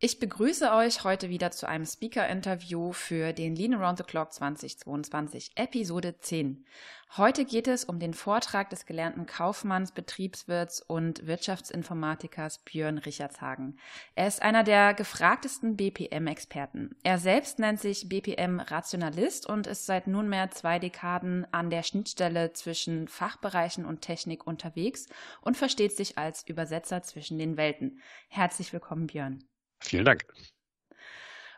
Ich begrüße euch heute wieder zu einem Speaker-Interview für den Lean Around the Clock 2022, Episode 10. Heute geht es um den Vortrag des gelernten Kaufmanns, Betriebswirts und Wirtschaftsinformatikers Björn Richardshagen. Er ist einer der gefragtesten BPM-Experten. Er selbst nennt sich BPM-Rationalist und ist seit nunmehr zwei Dekaden an der Schnittstelle zwischen Fachbereichen und Technik unterwegs und versteht sich als Übersetzer zwischen den Welten. Herzlich willkommen, Björn. Vielen Dank.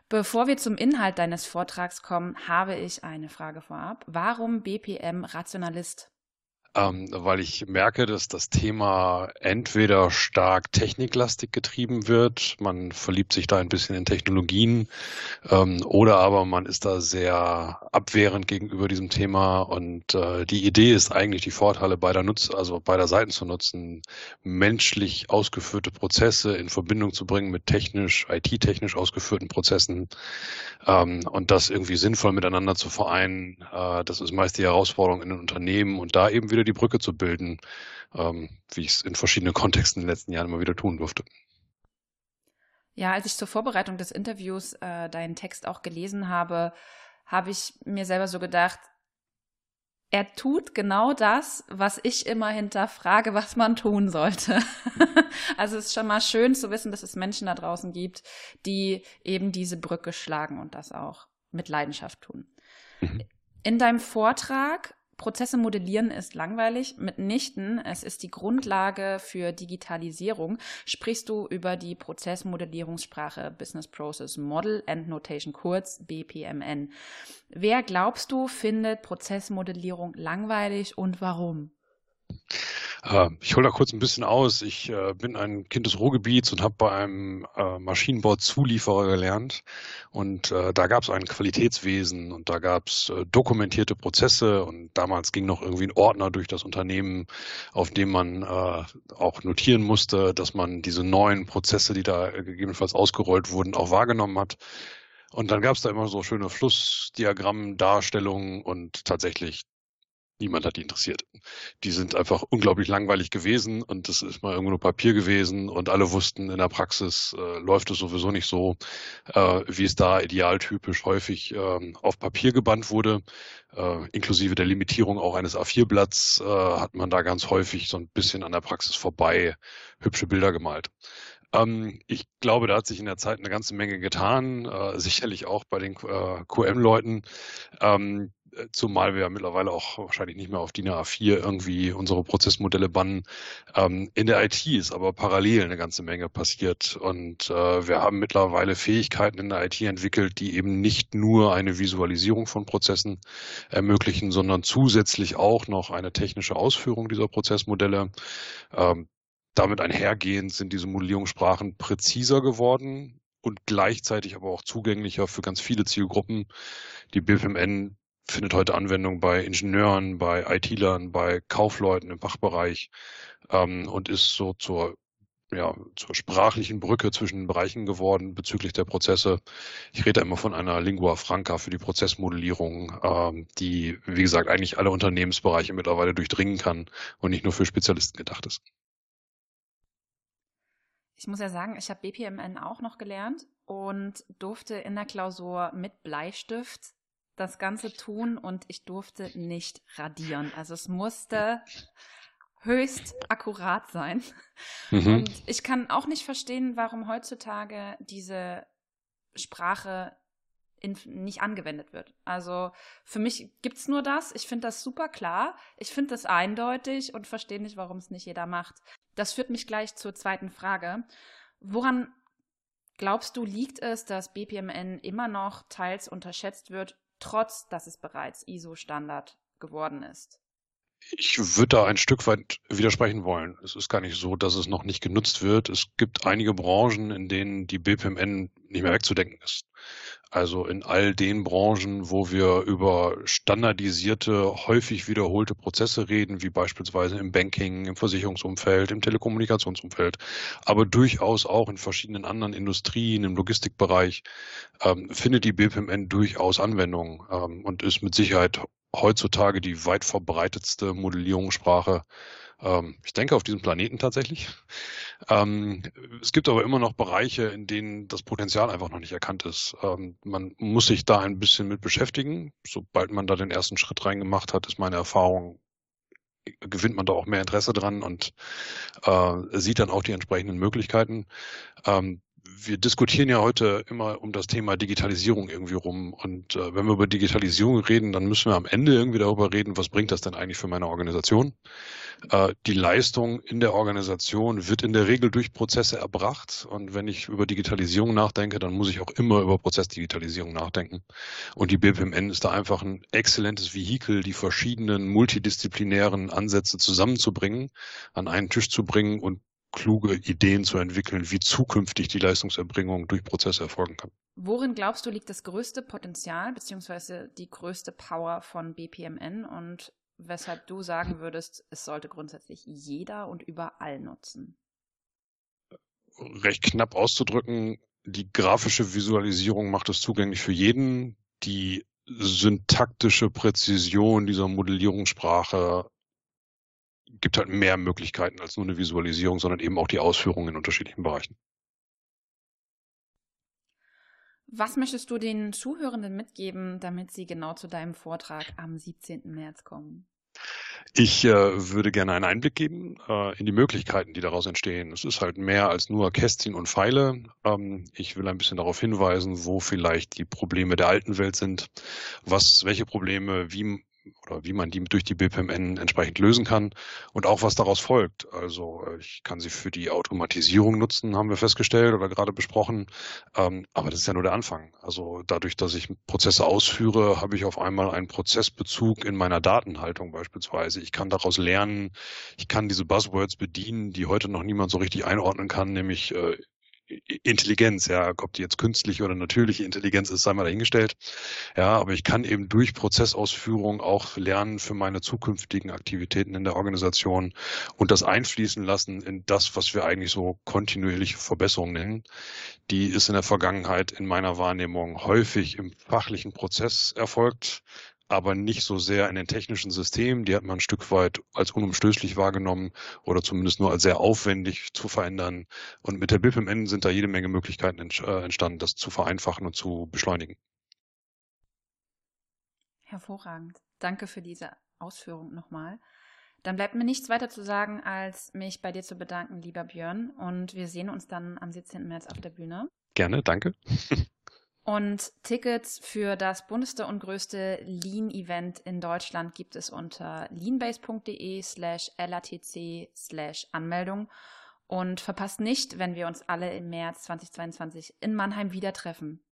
Bevor wir zum Inhalt deines Vortrags kommen, habe ich eine Frage vorab. Warum BPM Rationalist? Ähm, weil ich merke, dass das Thema entweder stark techniklastig getrieben wird, man verliebt sich da ein bisschen in Technologien, ähm, oder aber man ist da sehr abwehrend gegenüber diesem Thema und äh, die Idee ist eigentlich die Vorteile beider Nutz, also beider Seiten zu nutzen, menschlich ausgeführte Prozesse in Verbindung zu bringen mit technisch, IT-technisch ausgeführten Prozessen ähm, und das irgendwie sinnvoll miteinander zu vereinen. Äh, das ist meist die Herausforderung in den Unternehmen und da eben wieder wieder die Brücke zu bilden, ähm, wie ich es in verschiedenen Kontexten in den letzten Jahren immer wieder tun durfte. Ja, als ich zur Vorbereitung des Interviews äh, deinen Text auch gelesen habe, habe ich mir selber so gedacht, er tut genau das, was ich immer hinterfrage, was man tun sollte. also es ist schon mal schön zu wissen, dass es Menschen da draußen gibt, die eben diese Brücke schlagen und das auch mit Leidenschaft tun. Mhm. In deinem Vortrag Prozesse modellieren ist langweilig. Mitnichten. Es ist die Grundlage für Digitalisierung. Sprichst du über die Prozessmodellierungssprache Business Process Model and Notation kurz BPMN. Wer glaubst du findet Prozessmodellierung langweilig und warum? Äh, ich hole da kurz ein bisschen aus. Ich äh, bin ein Kind des Ruhrgebiets und habe bei einem äh, Maschinenbauzulieferer gelernt. Und da gab es ein Qualitätswesen und da gab es dokumentierte Prozesse. Und damals ging noch irgendwie ein Ordner durch das Unternehmen, auf dem man auch notieren musste, dass man diese neuen Prozesse, die da gegebenenfalls ausgerollt wurden, auch wahrgenommen hat. Und dann gab es da immer so schöne Flussdiagrammdarstellungen und tatsächlich niemand hat die interessiert. Die sind einfach unglaublich langweilig gewesen und das ist mal irgendwo nur Papier gewesen und alle wussten, in der Praxis äh, läuft es sowieso nicht so, äh, wie es da idealtypisch häufig äh, auf Papier gebannt wurde. Äh, inklusive der Limitierung auch eines A4-Blatts äh, hat man da ganz häufig so ein bisschen an der Praxis vorbei hübsche Bilder gemalt. Ähm, ich glaube, da hat sich in der Zeit eine ganze Menge getan, äh, sicherlich auch bei den äh, QM-Leuten. Äh, zumal wir mittlerweile auch wahrscheinlich nicht mehr auf DIN A4 irgendwie unsere Prozessmodelle bannen. Ähm, in der IT ist aber parallel eine ganze Menge passiert und äh, wir haben mittlerweile Fähigkeiten in der IT entwickelt, die eben nicht nur eine Visualisierung von Prozessen ermöglichen, sondern zusätzlich auch noch eine technische Ausführung dieser Prozessmodelle. Ähm, damit einhergehend sind diese Modellierungssprachen präziser geworden und gleichzeitig aber auch zugänglicher für ganz viele Zielgruppen. Die BPMN findet heute Anwendung bei Ingenieuren, bei IT-Lern, bei Kaufleuten im Fachbereich ähm, und ist so zur ja, zur sprachlichen Brücke zwischen den Bereichen geworden bezüglich der Prozesse. Ich rede immer von einer Lingua Franca für die Prozessmodellierung, ähm, die, wie gesagt, eigentlich alle Unternehmensbereiche mittlerweile durchdringen kann und nicht nur für Spezialisten gedacht ist. Ich muss ja sagen, ich habe BPMN auch noch gelernt und durfte in der Klausur mit Bleistift das Ganze tun und ich durfte nicht radieren. Also es musste höchst akkurat sein. Mhm. Und ich kann auch nicht verstehen, warum heutzutage diese Sprache in, nicht angewendet wird. Also für mich gibt's nur das. Ich finde das super klar. Ich finde das eindeutig und verstehe nicht, warum es nicht jeder macht. Das führt mich gleich zur zweiten Frage. Woran glaubst du, liegt es, dass BPMN immer noch teils unterschätzt wird trotz dass es bereits ISO-Standard geworden ist. Ich würde da ein Stück weit widersprechen wollen. Es ist gar nicht so, dass es noch nicht genutzt wird. Es gibt einige Branchen, in denen die BPMN nicht mehr wegzudenken ist. Also in all den Branchen, wo wir über standardisierte, häufig wiederholte Prozesse reden, wie beispielsweise im Banking, im Versicherungsumfeld, im Telekommunikationsumfeld, aber durchaus auch in verschiedenen anderen Industrien, im Logistikbereich, ähm, findet die BPMN durchaus Anwendung ähm, und ist mit Sicherheit heutzutage die weit verbreitetste Modellierungssprache Ähm, ich denke auf diesem Planeten tatsächlich. Ähm, es gibt aber immer noch Bereiche, in denen das Potenzial einfach noch nicht erkannt ist. Ähm, man muss sich da ein bisschen mit beschäftigen. Sobald man da den ersten Schritt reingemacht hat, ist meine Erfahrung, gewinnt man da auch mehr Interesse dran und äh, sieht dann auch die entsprechenden Möglichkeiten. Wir diskutieren ja heute immer um das Thema Digitalisierung irgendwie rum. Und äh, wenn wir über Digitalisierung reden, dann müssen wir am Ende irgendwie darüber reden, was bringt das denn eigentlich für meine Organisation? Äh, die Leistung in der Organisation wird in der Regel durch Prozesse erbracht. Und wenn ich über Digitalisierung nachdenke, dann muss ich auch immer über Prozessdigitalisierung nachdenken. Und die BPMN ist da einfach ein exzellentes Vehikel, die verschiedenen multidisziplinären Ansätze zusammenzubringen, an einen Tisch zu bringen und kluge Ideen zu entwickeln, wie zukünftig die Leistungserbringung durch Prozesse erfolgen kann. Worin glaubst du liegt das größte Potenzial bzw. die größte Power von BPMN und weshalb du sagen würdest, es sollte grundsätzlich jeder und überall nutzen? Recht knapp auszudrücken, die grafische Visualisierung macht es zugänglich für jeden. Die syntaktische Präzision dieser Modellierungssprache gibt halt mehr Möglichkeiten als nur eine Visualisierung, sondern eben auch die Ausführung in unterschiedlichen Bereichen. Was möchtest du den Zuhörenden mitgeben, damit sie genau zu deinem Vortrag am 17. März kommen? Ich äh, würde gerne einen Einblick geben äh, in die Möglichkeiten, die daraus entstehen. Es ist halt mehr als nur Kästchen und Pfeile. Ähm, ich will ein bisschen darauf hinweisen, wo vielleicht die Probleme der alten Welt sind, was, welche Probleme, wie oder wie man die durch die BPMN entsprechend lösen kann und auch was daraus folgt. Also äh, ich kann sie für die Automatisierung nutzen, haben wir festgestellt oder gerade besprochen. Ähm, aber das ist ja nur der Anfang. Also dadurch, dass ich Prozesse ausführe, habe ich auf einmal einen Prozessbezug in meiner Datenhaltung beispielsweise. Ich kann daraus lernen, ich kann diese Buzzwords bedienen, die heute noch niemand so richtig einordnen kann, nämlich äh, Intelligenz, ja, ob die jetzt künstliche oder natürliche Intelligenz ist, sei mal dahingestellt. Ja, aber ich kann eben durch Prozessausführung auch lernen für meine zukünftigen Aktivitäten in der Organisation und das einfließen lassen in das, was wir eigentlich so kontinuierliche Verbesserung nennen. Die ist in der Vergangenheit in meiner Wahrnehmung häufig im fachlichen Prozess erfolgt aber nicht so sehr in den technischen Systemen. Die hat man ein Stück weit als unumstößlich wahrgenommen oder zumindest nur als sehr aufwendig zu verändern. Und mit der BIPMN sind da jede Menge Möglichkeiten äh, entstanden, das zu vereinfachen und zu beschleunigen. Hervorragend. Danke für diese Ausführung nochmal. Dann bleibt mir nichts weiter zu sagen, als mich bei dir zu bedanken, lieber Björn. Und wir sehen uns dann am 17. März auf der Bühne. Gerne, danke. Und Tickets für das bundesste und größte Lean-Event in Deutschland gibt es unter leanbase.de slash latc slash Anmeldung. Und verpasst nicht, wenn wir uns alle im März 2022 in Mannheim wieder treffen.